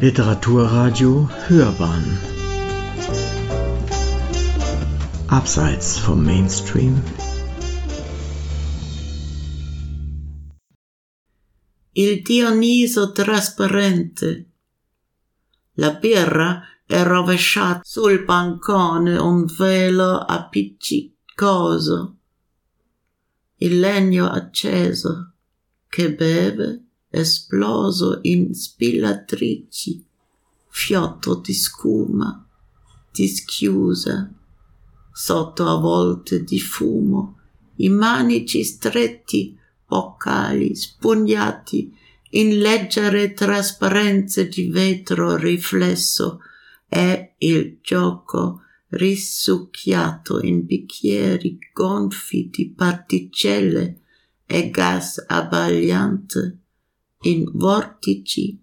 Literaturradio Hörbahn Abseits vom Mainstream Il Dioniso trasparente. La birra è rovesciata sul bancone un velo appiccicoso. Il legno acceso che beve esploso in spillatrici, fiotto di scuma, dischiusa, sotto a volte di fumo, i manici stretti, boccali spugnati in leggere trasparenze di vetro riflesso e il gioco risucchiato in bicchieri gonfi di particelle e gas abbagliante in vortici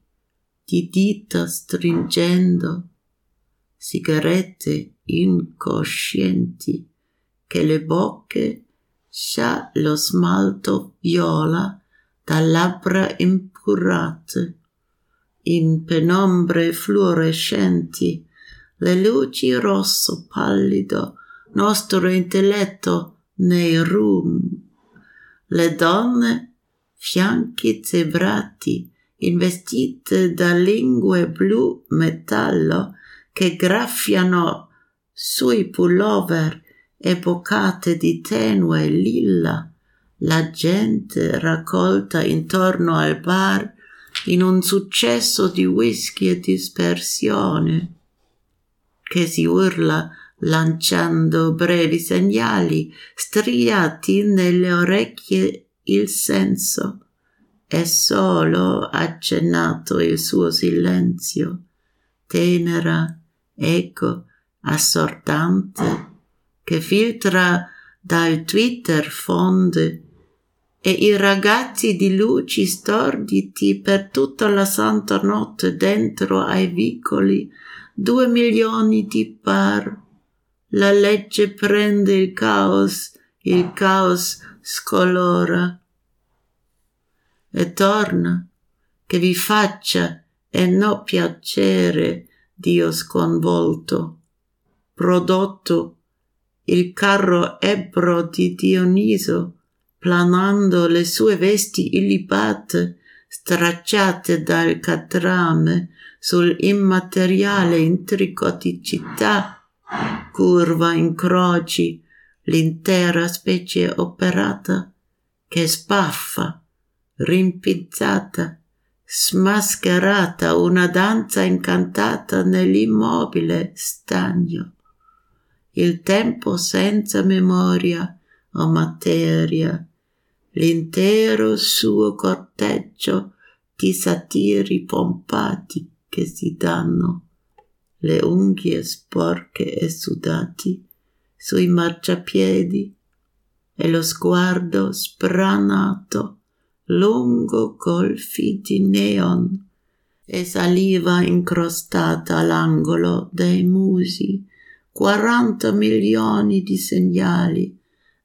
di dita stringendo, sigarette incoscienti che le bocche sa lo smalto viola da labbra impurate, in penombre fluorescenti, le luci rosso pallido, nostro intelletto nei rum. Le donne fianchi zebrati, investite da lingue blu metallo che graffiano sui pullover e boccate di tenue lilla, la gente raccolta intorno al bar in un successo di whisky e dispersione, che si urla lanciando brevi segnali striati nelle orecchie il senso. È solo accennato il suo silenzio, tenera, eco, assortante, che filtra dal Twitter fonde. E i ragazzi di luci storditi per tutta la santa notte dentro ai vicoli, due milioni di par. La legge prende il caos, il caos scolora. E torna, che vi faccia e no piacere, Dio sconvolto, prodotto il carro ebbro di Dioniso, planando le sue vesti illibate, stracciate dal catrame sul immateriale intrico di città, curva in croci, l'intera specie operata che spaffa, rimpizzata, smascherata una danza incantata nell'immobile stagno. Il tempo senza memoria o materia, l'intero suo corteggio di satiri pompati che si danno, le unghie sporche e sudati, sui marciapiedi e lo sguardo spranato lungo golfi di neon e saliva incrostata all'angolo dei musi, quaranta milioni di segnali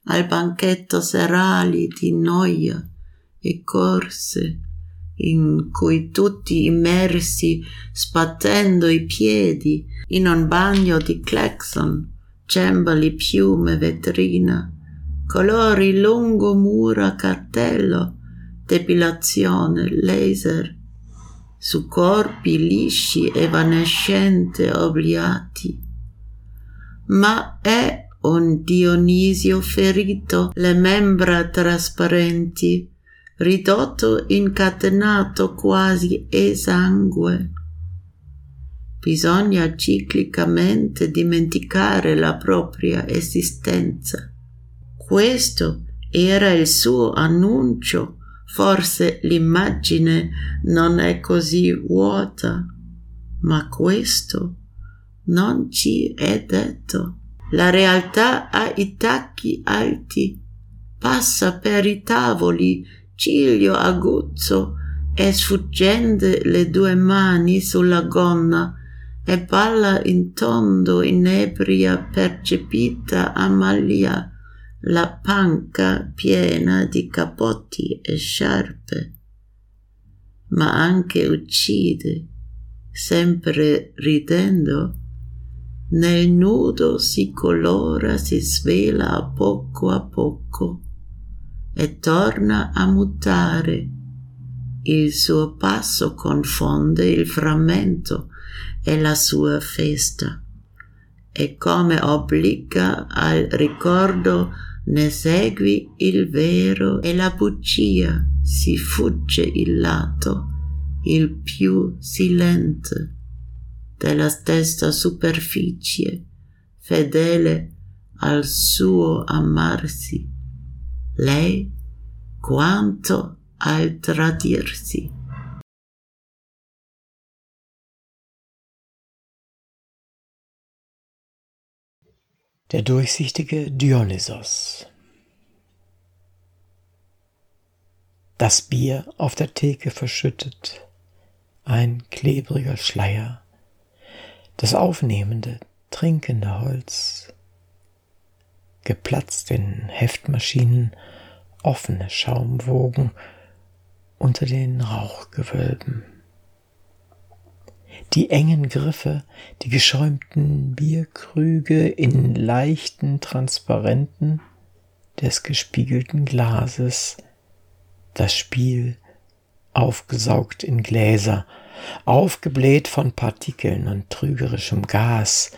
al banchetto serali di noia e corse in cui tutti immersi sbattendo i piedi in un bagno di clacson cembali, piume, vetrina, colori lungo mura, cartello, depilazione, laser, su corpi lisci, evanescente, obliati. Ma è un Dionisio ferito, le membra trasparenti, ridotto incatenato quasi esangue bisogna ciclicamente dimenticare la propria esistenza. Questo era il suo annuncio, forse l'immagine non è così vuota, ma questo non ci è detto. La realtà ha i tacchi alti, passa per i tavoli, ciglio aguzzo, e sfuggendo le due mani sulla gonna e balla in tondo inebria percepita Amalia, la panca piena di capotti e sciarpe, ma anche uccide, sempre ridendo, nel nudo si colora, si svela a poco a poco e torna a mutare. Il suo passo confonde il frammento e la sua festa. E come obbliga al ricordo ne segui il vero e la bugia, si fugge il lato, il più silente della stessa superficie, fedele al suo amarsi, lei quanto al tradirsi. Der durchsichtige Dionysos. Das Bier auf der Theke verschüttet, ein klebriger Schleier, das aufnehmende, trinkende Holz, geplatzt in Heftmaschinen, offene Schaumwogen unter den Rauchgewölben die engen Griffe, die geschäumten Bierkrüge in leichten Transparenten des gespiegelten Glases, das Spiel aufgesaugt in Gläser, aufgebläht von Partikeln und trügerischem Gas,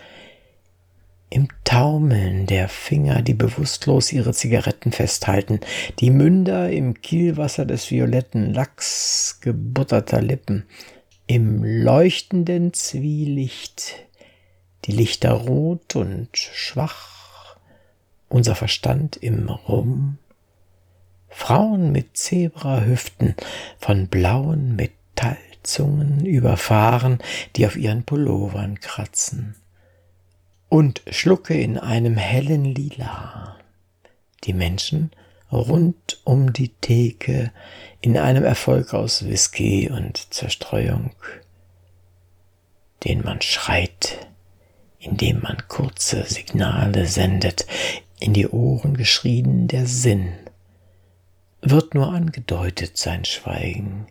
im Taumeln der Finger, die bewusstlos ihre Zigaretten festhalten, die Münder im Kielwasser des violetten Lachs gebutterter Lippen, im leuchtenden Zwielicht, die Lichter rot und schwach, unser Verstand im Rum, Frauen mit Zebrahüften, von blauen Metallzungen überfahren, die auf ihren Pullovern kratzen, und schlucke in einem hellen Lila. Die Menschen rund um die Theke in einem Erfolg aus Whisky und Zerstreuung, den man schreit, indem man kurze Signale sendet, in die Ohren geschrien der Sinn, wird nur angedeutet sein Schweigen,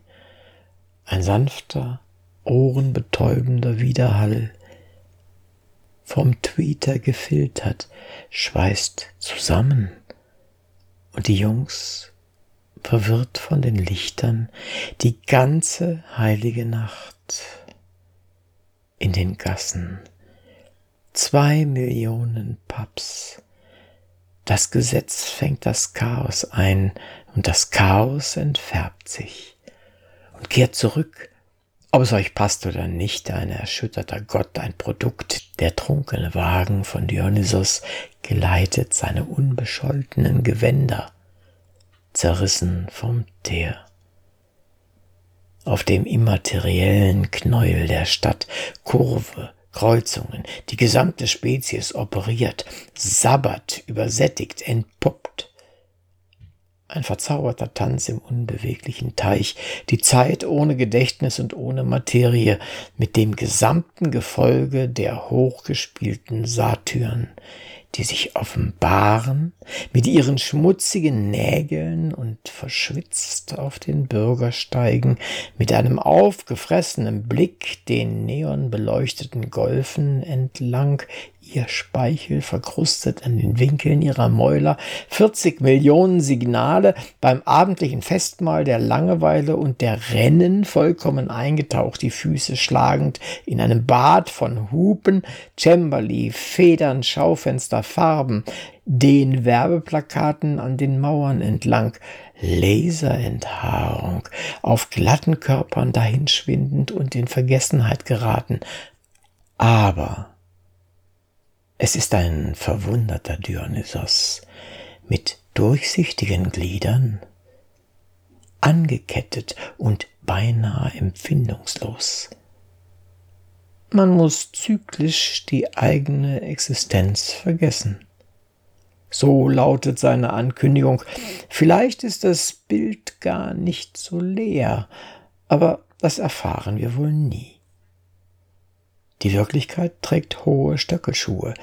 ein sanfter, ohrenbetäubender Widerhall, vom Tweeter gefiltert, schweißt zusammen und die Jungs, verwirrt von den Lichtern, die ganze heilige Nacht in den Gassen. Zwei Millionen Pubs. Das Gesetz fängt das Chaos ein und das Chaos entfärbt sich und kehrt zurück ob es euch passt oder nicht, ein erschütterter Gott, ein Produkt, der trunkene Wagen von Dionysos geleitet seine unbescholtenen Gewänder, zerrissen vom Teer. Auf dem immateriellen Knäuel der Stadt, Kurve, Kreuzungen, die gesamte Spezies operiert, sabbert, übersättigt, entpuppt, ein verzauberter Tanz im unbeweglichen Teich, die Zeit ohne Gedächtnis und ohne Materie, mit dem gesamten Gefolge der hochgespielten Satyren, die sich offenbaren, mit ihren schmutzigen Nägeln und verschwitzt auf den Bürgersteigen, mit einem aufgefressenen Blick den neonbeleuchteten Golfen entlang, ihr Speichel verkrustet an den Winkeln ihrer Mäuler, 40 Millionen Signale beim abendlichen Festmahl der Langeweile und der Rennen vollkommen eingetaucht, die Füße schlagend in einem Bad von Hupen, Cembali, Federn, Schaufenster, Farben, den Werbeplakaten an den Mauern entlang, Laserenthaarung, auf glatten Körpern dahinschwindend und in Vergessenheit geraten. Aber es ist ein verwunderter Dionysos mit durchsichtigen Gliedern, angekettet und beinahe empfindungslos. Man muss zyklisch die eigene Existenz vergessen. So lautet seine Ankündigung. Vielleicht ist das Bild gar nicht so leer, aber das erfahren wir wohl nie. Die Wirklichkeit trägt hohe Stöckelschuhe,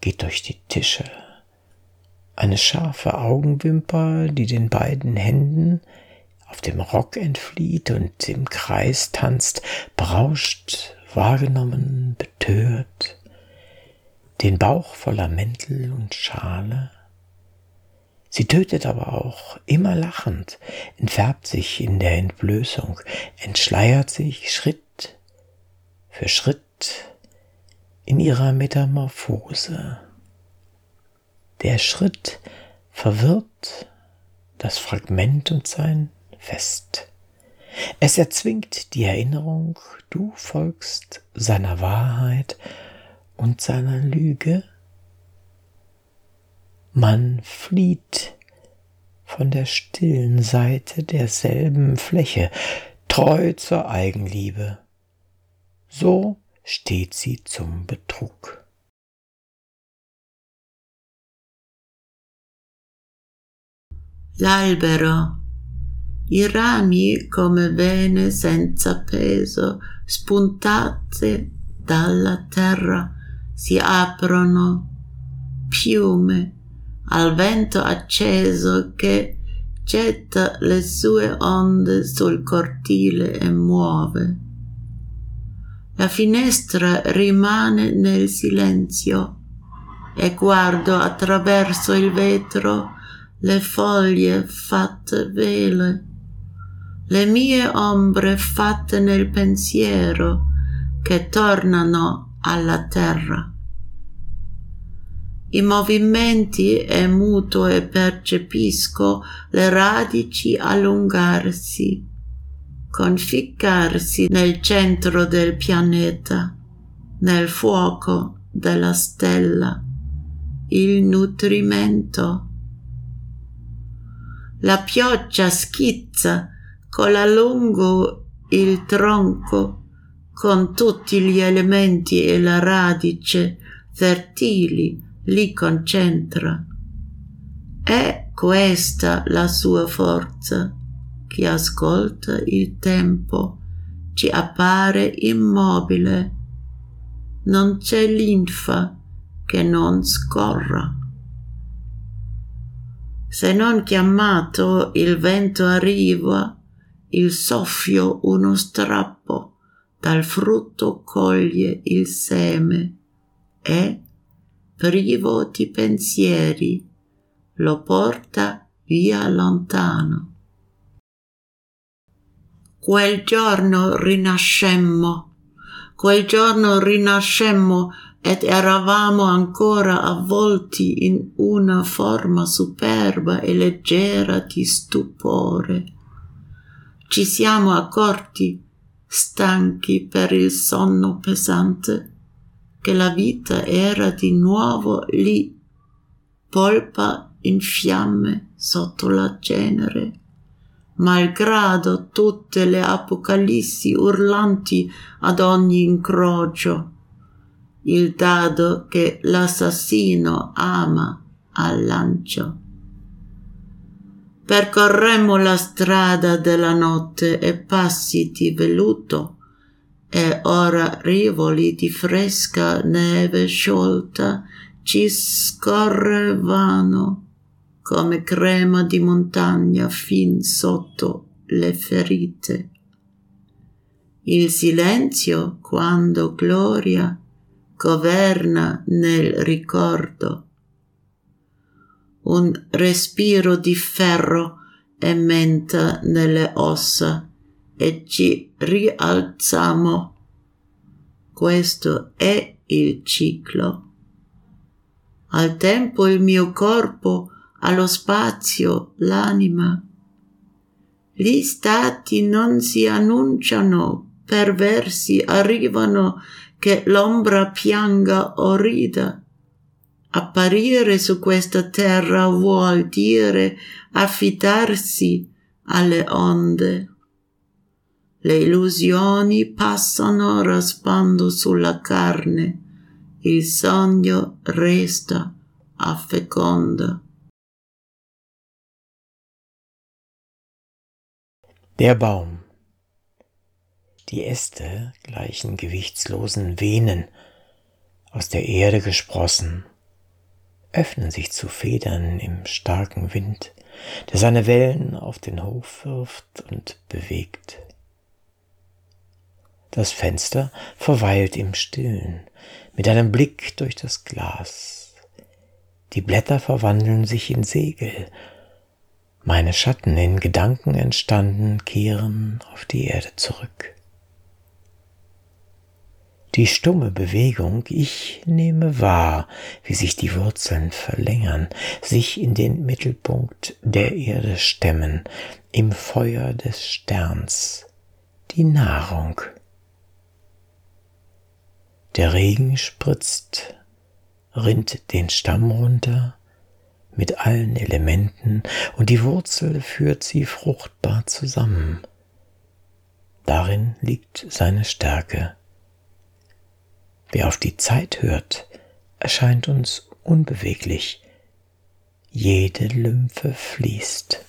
geht durch die Tische. Eine scharfe Augenwimper, die den beiden Händen auf dem Rock entflieht und im Kreis tanzt, berauscht, wahrgenommen, betört, den Bauch voller Mäntel und Schale. Sie tötet aber auch, immer lachend, entfärbt sich in der Entblößung, entschleiert sich Schritt für Schritt in ihrer Metamorphose. Der Schritt verwirrt das Fragment und sein Fest. Es erzwingt die Erinnerung, du folgst seiner Wahrheit und seiner Lüge. Man flieht von der stillen Seite derselben Fläche, treu zur Eigenliebe. So steht sie zum Betrug. L'albero i rami come vene senza peso spuntate dalla terra si aprono piume al vento acceso che getta le sue onde sul cortile e muove. La finestra rimane nel silenzio e guardo attraverso il vetro le foglie fatte vele le mie ombre fatte nel pensiero che tornano alla terra. I movimenti è muto e percepisco le radici allungarsi, conficcarsi nel centro del pianeta, nel fuoco della stella, il nutrimento. La pioggia schizza cola lungo il tronco con tutti gli elementi e la radice fertili li concentra. È questa la sua forza che ascolta il tempo, ci appare immobile. Non c'è linfa che non scorra. Se non chiamato il vento arriva, il soffio uno strappo, dal frutto coglie il seme e, privo di pensieri, lo porta via lontano. Quel giorno rinascemmo, quel giorno rinascemmo ed eravamo ancora avvolti in una forma superba e leggera di stupore. Ci siamo accorti, stanchi per il sonno pesante, che la vita era di nuovo lì, polpa in fiamme sotto la cenere, malgrado tutte le apocalissi urlanti ad ogni incrocio, il dado che l'assassino ama al lancio. Percorremmo la strada della notte e passi di velluto e ora rivoli di fresca neve sciolta ci scorrevano come crema di montagna fin sotto le ferite. Il silenzio quando gloria governa nel ricordo un respiro di ferro e menta nelle ossa e ci rialziamo. Questo è il ciclo. Al tempo il mio corpo, allo spazio l'anima. Gli stati non si annunciano, perversi arrivano che l'ombra pianga o rida Apparire su questa terra vuol dire affidarsi alle onde. Le illusioni passano raspando sulla carne, il sogno resta a feconda. Der Baum. Die Äste gleichen gewichtslosen Venen, aus der Erde gesprossen öffnen sich zu Federn im starken Wind, der seine Wellen auf den Hof wirft und bewegt. Das Fenster verweilt im Stillen, mit einem Blick durch das Glas. Die Blätter verwandeln sich in Segel. Meine Schatten in Gedanken entstanden kehren auf die Erde zurück. Die stumme Bewegung, ich nehme wahr, wie sich die Wurzeln verlängern, sich in den Mittelpunkt der Erde stemmen, im Feuer des Sterns, die Nahrung der Regen spritzt, rinnt den Stamm runter mit allen Elementen und die Wurzel führt sie fruchtbar zusammen. Darin liegt seine Stärke. Wer auf die Zeit hört, erscheint uns unbeweglich. Jede Lymphe fließt.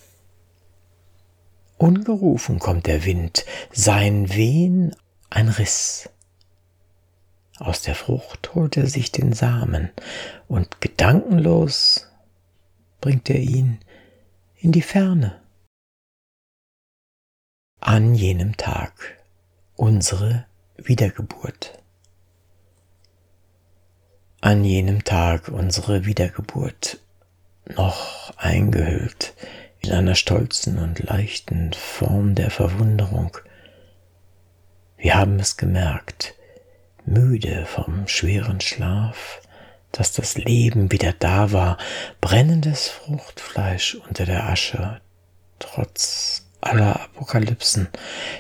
Ungerufen kommt der Wind, sein Wehen ein Riss. Aus der Frucht holt er sich den Samen und gedankenlos bringt er ihn in die Ferne. An jenem Tag unsere Wiedergeburt. An jenem Tag unsere Wiedergeburt, noch eingehüllt in einer stolzen und leichten Form der Verwunderung. Wir haben es gemerkt, müde vom schweren Schlaf, dass das Leben wieder da war, brennendes Fruchtfleisch unter der Asche, trotz aller Apokalypsen,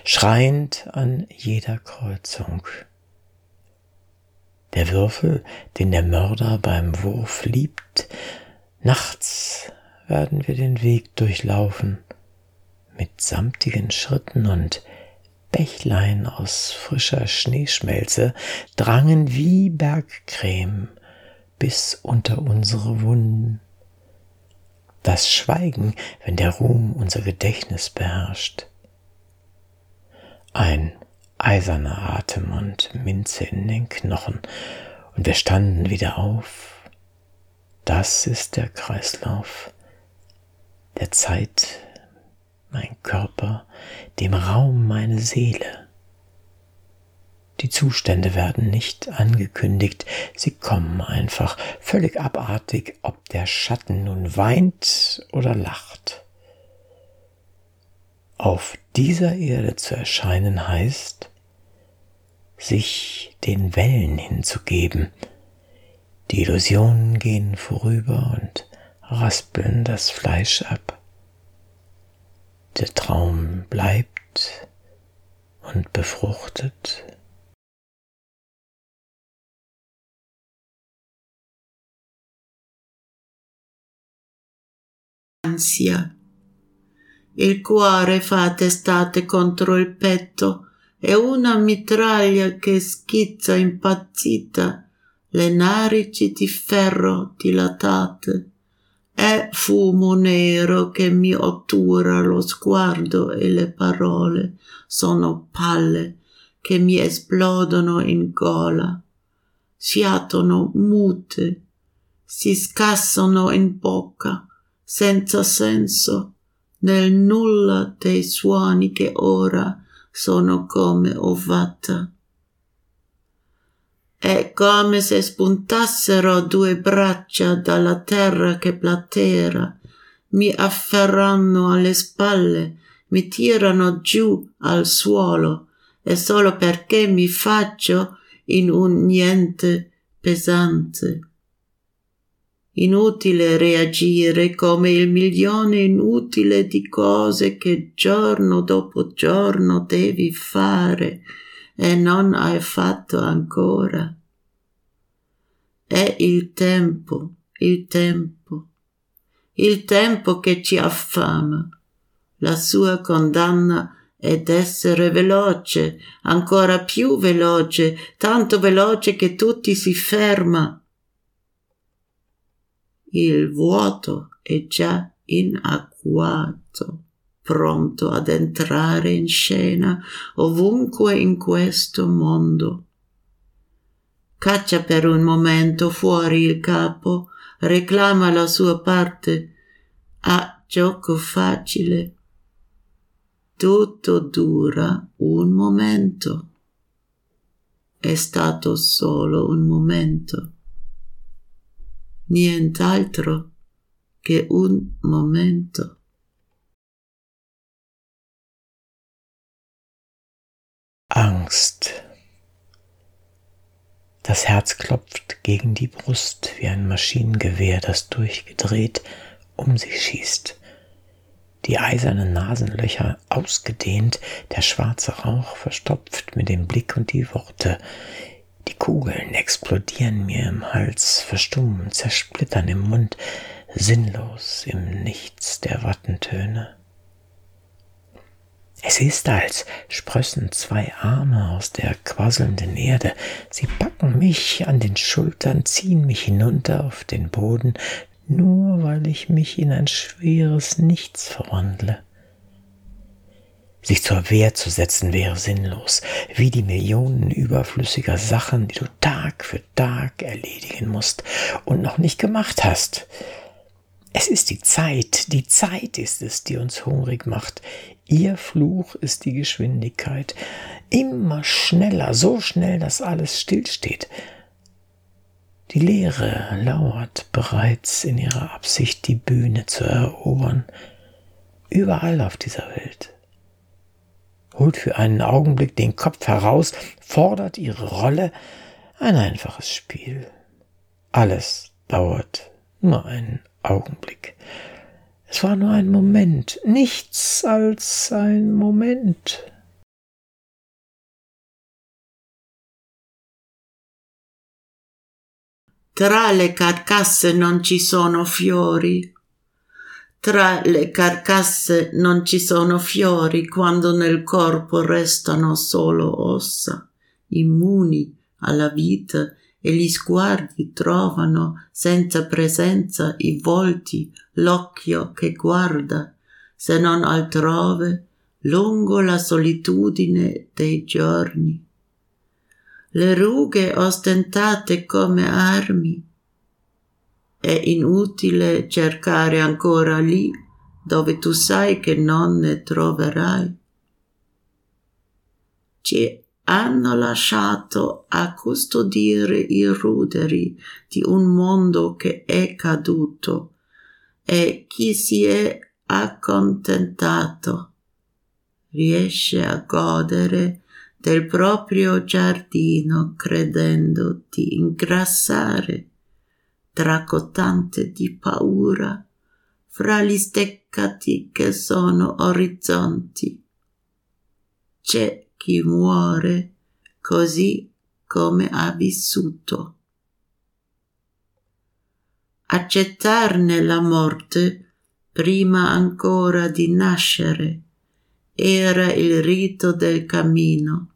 schreiend an jeder Kreuzung. Der Würfel, den der Mörder beim Wurf liebt, nachts werden wir den Weg durchlaufen, mit samtigen Schritten und Bächlein aus frischer Schneeschmelze drangen wie Bergcreme bis unter unsere Wunden. Das Schweigen, wenn der Ruhm unser Gedächtnis beherrscht. Ein eiserner Atem und Minze in den Knochen, und wir standen wieder auf. Das ist der Kreislauf der Zeit mein Körper, dem Raum meine Seele. Die Zustände werden nicht angekündigt, sie kommen einfach, völlig abartig, ob der Schatten nun weint oder lacht. Auf dieser Erde zu erscheinen heißt, sich den Wellen hinzugeben. Die Illusionen gehen vorüber und raspeln das Fleisch ab. Der Traum bleibt und befruchtet. Ansia. Il cuore fa testate contro il petto e una mitraglia che schizza impazzita. Le narici di ferro dilatate. È fumo nero che mi ottura lo sguardo e le parole sono palle che mi esplodono in gola, fiatono mute, si scassano in bocca, senza senso, nel nulla dei suoni che ora sono come ovata. È come se spuntassero due braccia dalla terra che platera, mi afferrano alle spalle, mi tirano giù al suolo, e solo perché mi faccio in un niente pesante. Inutile reagire come il milione inutile di cose che giorno dopo giorno devi fare e non hai fatto ancora. È il tempo, il tempo, il tempo che ci affama. La sua condanna è d'essere veloce, ancora più veloce, tanto veloce che tutti si ferma. Il vuoto è già in agguato pronto ad entrare in scena ovunque in questo mondo. Caccia per un momento fuori il capo, reclama la sua parte a gioco facile. Tutto dura un momento. È stato solo un momento. Nient'altro che un momento. Angst. Das Herz klopft gegen die Brust wie ein Maschinengewehr, das durchgedreht um sich schießt. Die eisernen Nasenlöcher ausgedehnt, der schwarze Rauch verstopft mir den Blick und die Worte. Die Kugeln explodieren mir im Hals, verstummen, zersplittern im Mund, sinnlos im Nichts der Wattentöne. Es ist, als sprössen zwei Arme aus der quasselnden Erde. Sie packen mich an den Schultern, ziehen mich hinunter auf den Boden, nur weil ich mich in ein schweres Nichts verwandle. Sich zur Wehr zu setzen wäre sinnlos, wie die Millionen überflüssiger Sachen, die du Tag für Tag erledigen musst und noch nicht gemacht hast. Es ist die Zeit, die Zeit ist es, die uns hungrig macht. Ihr Fluch ist die Geschwindigkeit. Immer schneller, so schnell, dass alles stillsteht. Die Leere lauert bereits in ihrer Absicht, die Bühne zu erobern. Überall auf dieser Welt. Holt für einen Augenblick den Kopf heraus, fordert ihre Rolle. Ein einfaches Spiel. Alles dauert nur einen Augenblick. Es war nur ein Moment, nichts als ein Moment. Tra le carcasse non ci sono fiori. Tra le carcasse non ci sono fiori quando nel corpo restano solo ossa, immuni alla vita e gli sguardi trovano senza presenza i volti, l'occhio che guarda, se non altrove, lungo la solitudine dei giorni. Le rughe ostentate come armi. È inutile cercare ancora lì dove tu sai che non ne troverai. Ci hanno lasciato a custodire i ruderi di un mondo che è caduto e chi si è accontentato riesce a godere del proprio giardino credendo di ingrassare tracotante di paura fra gli steccati che sono orizzonti. C'è chi muore così come ha vissuto. Accettarne la morte prima ancora di nascere era il rito del cammino.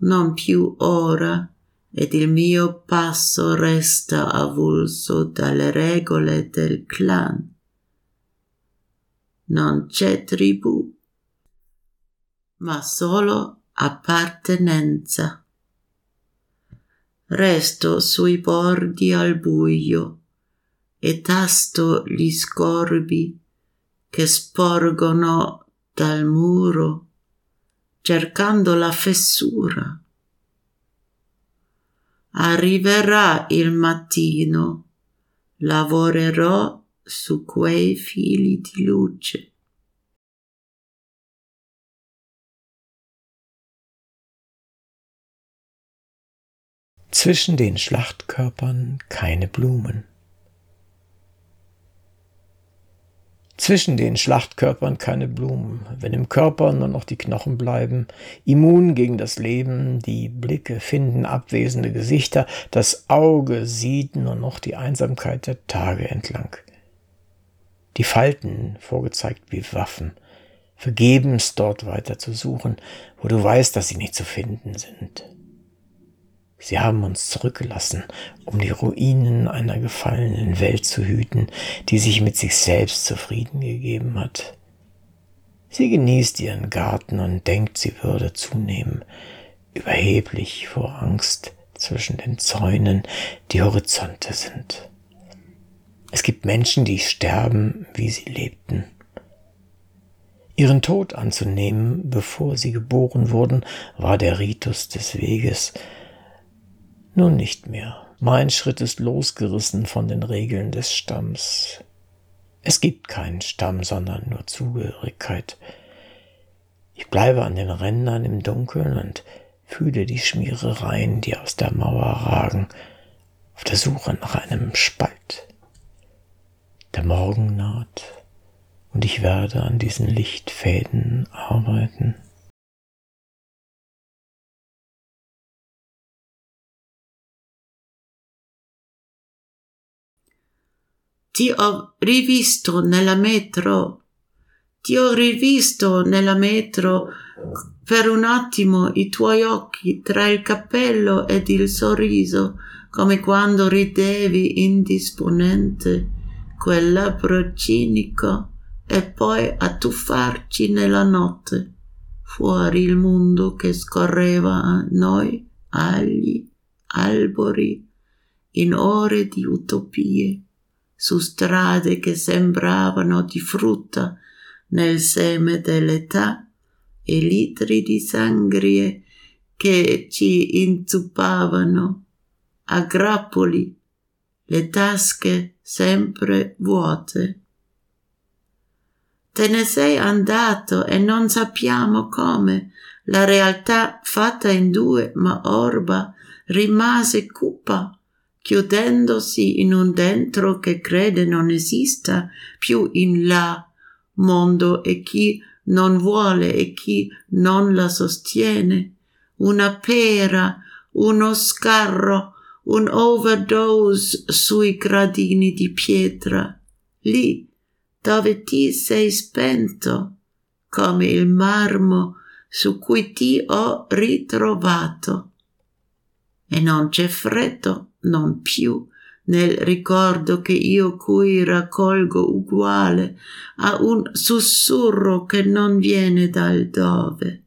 Non più ora ed il mio passo resta avulso dalle regole del clan. Non c'è tribù ma solo appartenenza. Resto sui bordi al buio e tasto gli scorbi che sporgono dal muro cercando la fessura. Arriverà il mattino, lavorerò su quei fili di luce. Zwischen den Schlachtkörpern keine Blumen. Zwischen den Schlachtkörpern keine Blumen, wenn im Körper nur noch die Knochen bleiben, immun gegen das Leben, die Blicke finden abwesende Gesichter, das Auge sieht nur noch die Einsamkeit der Tage entlang. Die Falten vorgezeigt wie Waffen, vergebens dort weiter zu suchen, wo du weißt, dass sie nicht zu finden sind. Sie haben uns zurückgelassen, um die Ruinen einer gefallenen Welt zu hüten, die sich mit sich selbst zufrieden gegeben hat. Sie genießt ihren Garten und denkt, sie würde zunehmen, überheblich vor Angst zwischen den Zäunen, die Horizonte sind. Es gibt Menschen, die sterben, wie sie lebten. Ihren Tod anzunehmen, bevor sie geboren wurden, war der Ritus des Weges. Nun nicht mehr. Mein Schritt ist losgerissen von den Regeln des Stamms. Es gibt keinen Stamm, sondern nur Zugehörigkeit. Ich bleibe an den Rändern im Dunkeln und fühle die Schmierereien, die aus der Mauer ragen, auf der Suche nach einem Spalt. Der Morgen naht und ich werde an diesen Lichtfäden arbeiten. Ti ho rivisto nella metro. Ti ho rivisto nella metro per un attimo i tuoi occhi tra il cappello ed il sorriso, come quando ridevi indisponente, quel labbro cinico, e poi a tuffarci nella notte, fuori il mondo che scorreva a noi, agli albori, in ore di utopie su strade che sembravano di frutta nel seme dell'età e litri di sangrie che ci inzuppavano a grappoli, le tasche sempre vuote. Te ne sei andato e non sappiamo come. La realtà fatta in due ma orba rimase cupa chiudendosi in un dentro che crede non esista più in là mondo e chi non vuole e chi non la sostiene, una pera, uno scarro, un overdose sui gradini di pietra, lì dove ti sei spento, come il marmo su cui ti ho ritrovato. E non c'è freddo non più nel ricordo che io cui raccolgo uguale a un sussurro che non viene dal dove.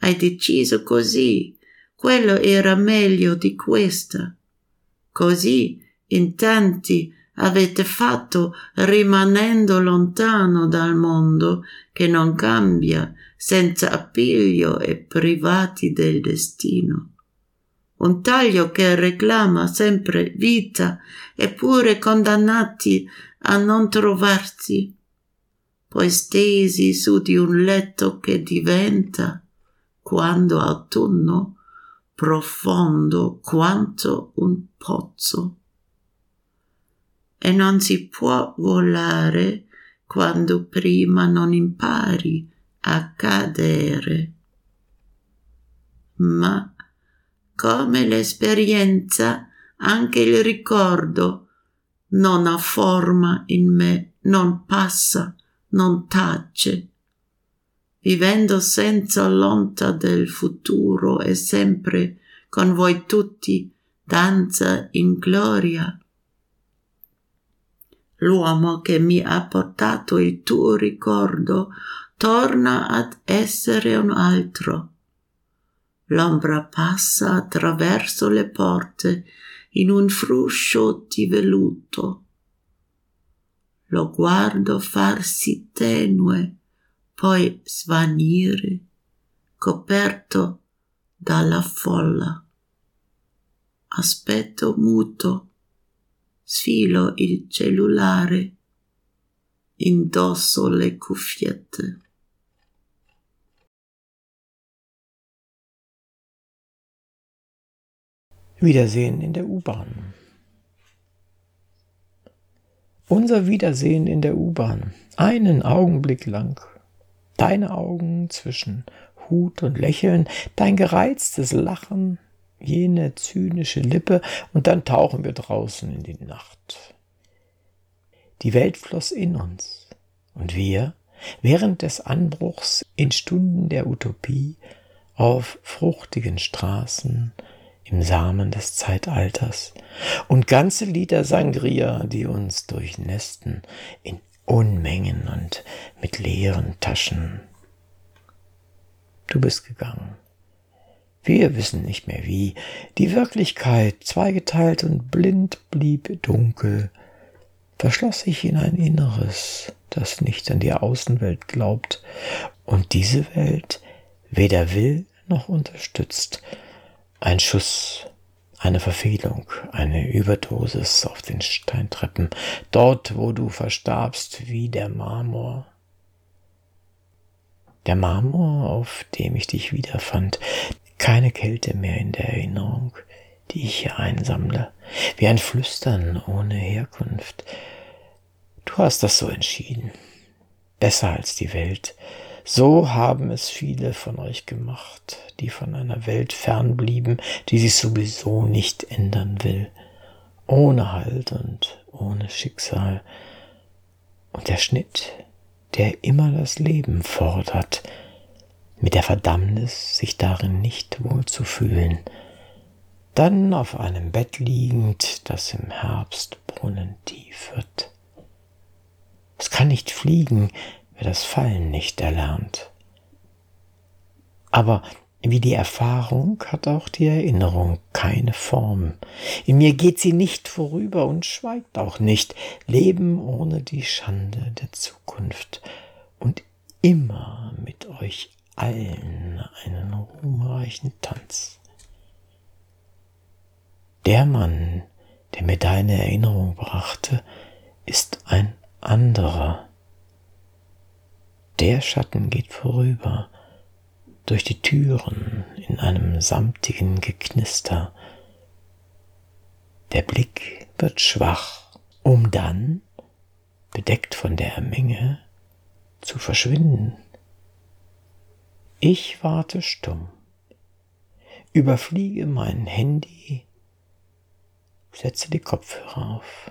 Hai deciso così, quello era meglio di questa. Così in tanti avete fatto rimanendo lontano dal mondo che non cambia, senza appiglio e privati del destino un taglio che reclama sempre vita, eppure condannati a non trovarsi, poi stesi su di un letto che diventa, quando autunno, profondo quanto un pozzo. E non si può volare quando prima non impari a cadere. Ma come l'esperienza, anche il ricordo non ha forma in me, non passa, non tace. Vivendo senza l'onta del futuro e sempre con voi tutti, danza in gloria. L'uomo che mi ha portato il tuo ricordo torna ad essere un altro L'ombra passa attraverso le porte in un fruscio di velluto. Lo guardo farsi tenue, poi svanire, coperto dalla folla. Aspetto muto, sfilo il cellulare, indosso le cuffiette. Wiedersehen in der U-Bahn. Unser Wiedersehen in der U-Bahn. Einen Augenblick lang. Deine Augen zwischen Hut und Lächeln, dein gereiztes Lachen, jene zynische Lippe, und dann tauchen wir draußen in die Nacht. Die Welt floss in uns, und wir, während des Anbruchs in Stunden der Utopie, auf fruchtigen Straßen, im Samen des Zeitalters und ganze Liter Sangria, die uns durchnästen in Unmengen und mit leeren Taschen. Du bist gegangen. Wir wissen nicht mehr wie. Die Wirklichkeit, zweigeteilt und blind, blieb dunkel, verschloss sich in ein Inneres, das nicht an die Außenwelt glaubt und diese Welt weder will noch unterstützt. Ein Schuss, eine Verfehlung, eine Überdosis auf den Steintreppen, dort, wo du verstarbst wie der Marmor. Der Marmor, auf dem ich dich wiederfand, keine Kälte mehr in der Erinnerung, die ich hier einsammle, wie ein Flüstern ohne Herkunft. Du hast das so entschieden, besser als die Welt, so haben es viele von euch gemacht, die von einer Welt fernblieben, die sich sowieso nicht ändern will, ohne Halt und ohne Schicksal. Und der Schnitt, der immer das Leben fordert, mit der Verdammnis, sich darin nicht wohl zu fühlen, dann auf einem Bett liegend, das im Herbst brunnentief wird. Es kann nicht fliegen, wer das Fallen nicht erlernt. Aber wie die Erfahrung hat auch die Erinnerung keine Form. In mir geht sie nicht vorüber und schweigt auch nicht. Leben ohne die Schande der Zukunft und immer mit euch allen einen ruhmreichen Tanz. Der Mann, der mir deine Erinnerung brachte, ist ein anderer. Der Schatten geht vorüber, durch die Türen in einem samtigen Geknister. Der Blick wird schwach, um dann, bedeckt von der Menge, zu verschwinden. Ich warte stumm, überfliege mein Handy, setze die Kopfhörer auf.